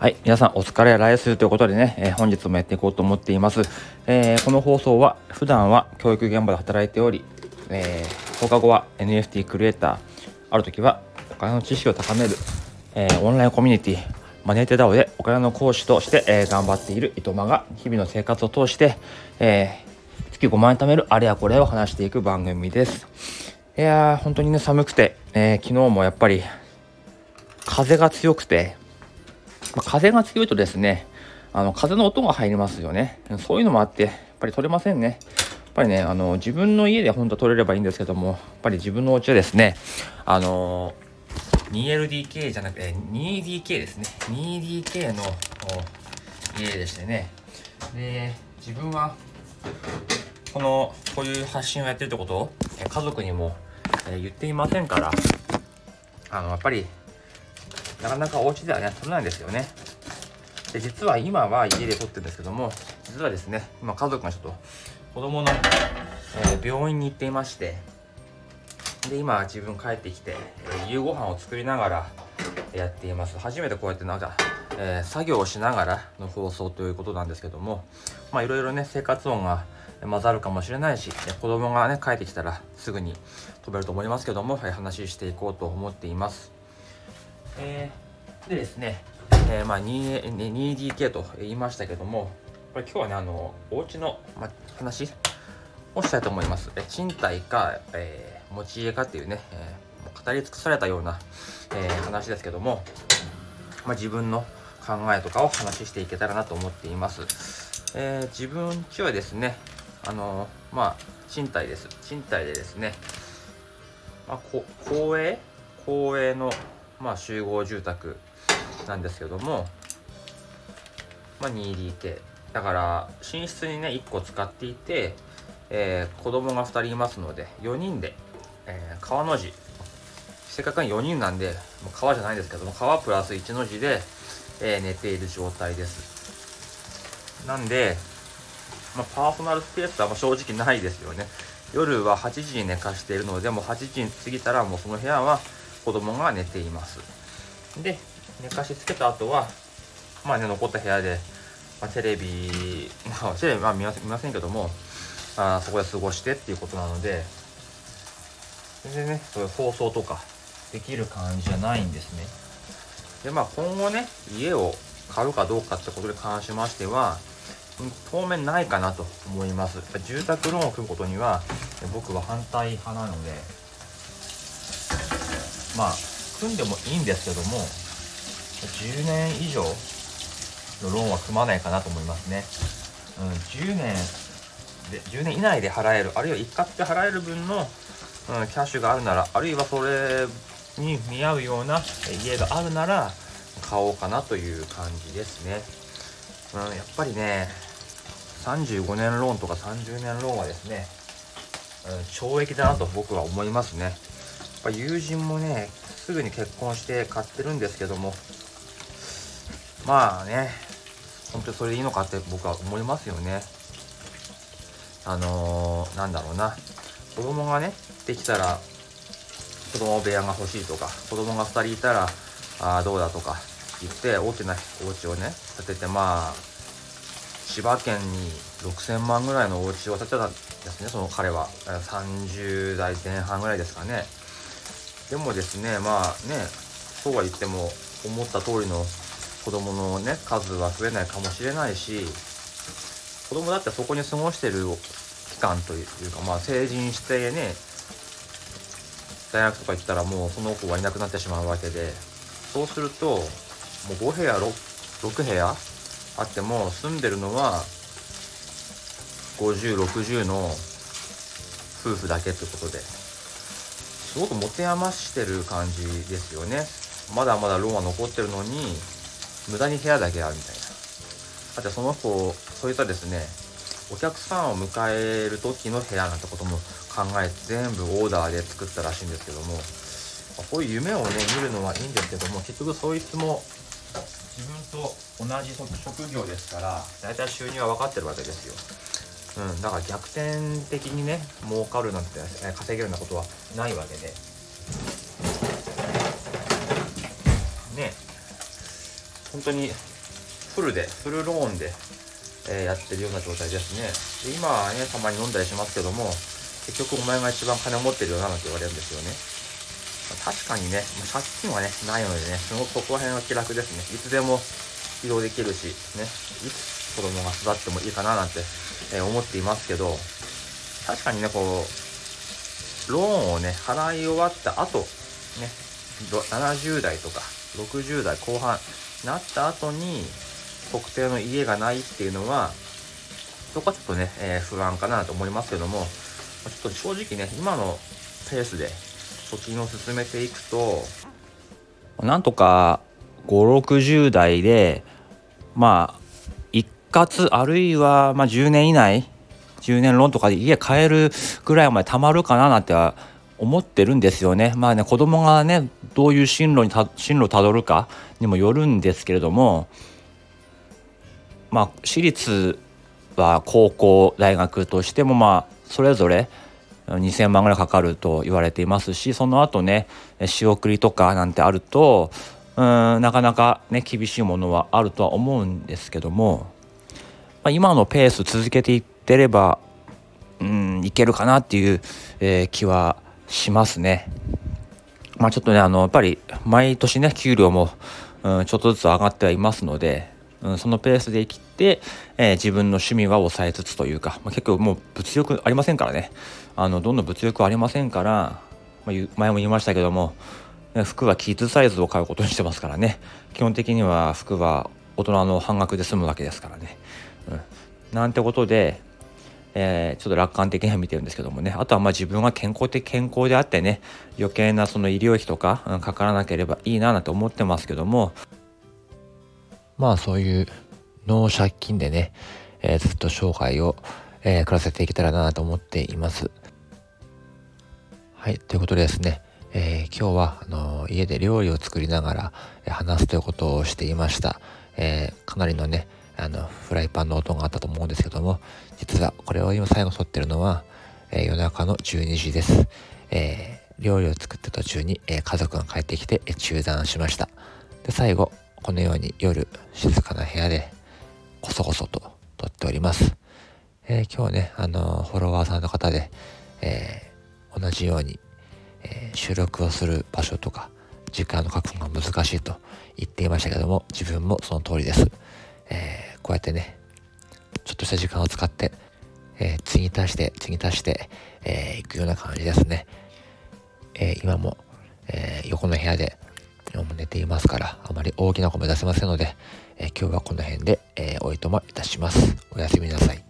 はい、皆さんお疲れ来週ということでね、えー、本日もやっていこうと思っています。えー、この放送は普段は教育現場で働いており、えー、放課後は NFT クリエイター、ある時はお金の知識を高める、えー、オンラインコミュニティ、マネーテダオでお金の講師として、えー、頑張っている伊藤間が日々の生活を通して、えー、月5万円貯めるあれやこれを話していく番組です。いやー、本当にね、寒くて、えー、昨日もやっぱり風が強くて、まあ、風が強いとですね、あの風の音が入りますよね。そういうのもあって、やっぱり取れませんね。やっぱりね、あの自分の家で本当は取れればいいんですけども、やっぱり自分のお家はですね、あの 2LDK じゃなくて 2DK ですね。2DK の家でしてね。で、自分はこのこういう発信をやってるってことを家族にも言っていませんから、あのやっぱりなかなかお家ではね、取れないんですよね。で、実は今は家で撮ってるんですけども、実はですね、今家族がちょっと子供の、えー、病院に行っていまして、で、今自分帰ってきて、え、夕ご飯を作りながらやっています。初めてこうやってなんか、えー、作業をしながらの放送ということなんですけども、まあいろいろね、生活音が混ざるかもしれないし、子供がね、帰ってきたらすぐに飛べると思いますけども、はい、話していこうと思っています。えー、でですね、えー、まあ 2DK と言いましたけどもこれ今日はねあのお家の、ま、話をしたいと思います。え賃貸か、えー、持ち家かっていうね、えー、語り尽くされたような、えー、話ですけども、ま、自分の考えとかを話していけたらなと思っています、えー、自分ちはですねあのまあ賃貸です。賃貸でですね、まあ、公営？公営のまあ、集合住宅なんですけども、まあ、2DK だから寝室にね1個使っていて、えー、子供が2人いますので4人で、えー、川の字。せっかく4人なんでもう川じゃないですけども川プラス1の字で、えー、寝ている状態です。なんで、まあ、パーソナルスペースは正直ないですよね。夜は8時に寝かしているのでもう8時に過ぎたらもうその部屋は子供が寝ています。で寝かしつけた後はまあね残った部屋で、まあ、テレビまあテレビは見ませんけどもあそこで過ごしてっていうことなので全然ねそういう放送とかできる感じじゃないんですね。でまあ今後ね家を買うかどうかってことに関しましては当面ないかなと思います。住宅ローンを組むことには僕は反対派なのでまあ組んでもいいんですけども10年以上のローンは組まないかなと思いますね、うん、10年で10年以内で払えるあるいは一括で払える分の、うん、キャッシュがあるならあるいはそれに見合うような家があるなら買おうかなという感じですね、うん、やっぱりね35年ローンとか30年ローンはですね、うん、懲役だなと僕は思いますね。ぱ友人もねすぐに結婚して買ってるんですけどもまあね本当にそれでいいのかって僕は思いますよね。あのー、なんだろうな。子供がねできたら子供部屋が欲しいとか子供が2人いたらあどうだとか言って大きなお家をね建ててまあ千葉県に6000万ぐらいのお家を建てたんですねその彼は。30代前半ぐらいですかね。でもですねまあねそうは言っても思った通りの子供のね数は増えないかもしれないし子供だってそこに過ごしてる期間というかまあ成人してね大学とか行ったらもうその子はいなくなってしまうわけでそうするともう5部屋 6, 6部屋あっても住んでるのは5060の夫婦だけってことで。すごく持て余してる感じですよね。まだまだローンは残ってるのに無駄に部屋だけあるみたいな。だってその子そういったですねお客さんを迎える時の部屋なんてことも考えて全部オーダーで作ったらしいんですけどもこういう夢をね見るのはいいんですけども結局そいつも自分と同じ職業ですから大体収入は分かってるわけですよ。うん、だから逆転的にね儲かるなんて稼げるようなことはないわけで。ね本当にフルでフルローンで、えー、やってるような状態ですね。で今はねたまに飲んだりしますけども結局お前が一番金を持ってるよななんて言われるんですよね、ま、確かにね、まあ、借金はねないのでねすごくここら辺は気楽ですね。いつでも移動できるしね。子供が育ってもいいかななんて、え、思っていますけど確かにねこうローンをね払い終わった後ね70代とか60代後半なった後に特定の家がないっていうのはそこはちょっとね、えー、不安かなと思いますけどもちょっと正直ね今のペースで貯金を進めていくとなんとか560代でまあ一括あるいはまあ10年以内10年ローンとかで家買えるぐらいまで貯まるかななんては思ってるんですよね。まあね子供がねどういう進路にた進路をたどるかにもよるんですけれどもまあ私立は高校大学としてもまあそれぞれ2,000万ぐらいかかると言われていますしその後ね仕送りとかなんてあるとうんなかなかね厳しいものはあるとは思うんですけども、まあ、今のペース続けていってればうんいけるかなっていう、えー、気はしますね。まあちょっとねあのやっぱり毎年ね給料も、うん、ちょっとずつ上がってはいますので、うん、そのペースで生きて、えー、自分の趣味は抑えつつというか、まあ、結構もう物欲ありませんからねあのどんどん物欲ありませんから、まあ、前も言いましたけども服はキッズサイズを買うことにしてますからね基本的には服は大人の半額で済むわけですからね。うん、なんてことで、えー、ちょっと楽観的には見てるんですけどもねあとはまあ自分が健康的健康であってね余計なその医療費とか、うん、かからなければいいななんて思ってますけどもまあそういうノー借金でね、えー、ずっと生涯を、えー、暮らせていけたらなと思っています。はい、ということでですね、えー、今日はあの家で料理を作りながら、え話すということをしていました。えかなりのね、あのフライパンの音があったと思うんですけども、実はこれを今最後撮ってるのは、え夜中の12時です。え料理を作った途中に、え家族が帰ってきて、え中断しました。で、最後、このように夜静かな部屋でこそこそと撮っております。え、今日ね、あのフォロワーさんの方で、え、同じようにえ、収録をする場所とか時間の確保が難しいと言っていましたけども自分もその通りです、えー、こうやってねちょっとした時間を使って、えー、次に足して次に足して、えー、いくような感じですね、え今も、え横の部屋で今も寝ていますからあまり大きな声も出せませんので、え今日はこの辺で、えおいとまいたします。おやすみなさい。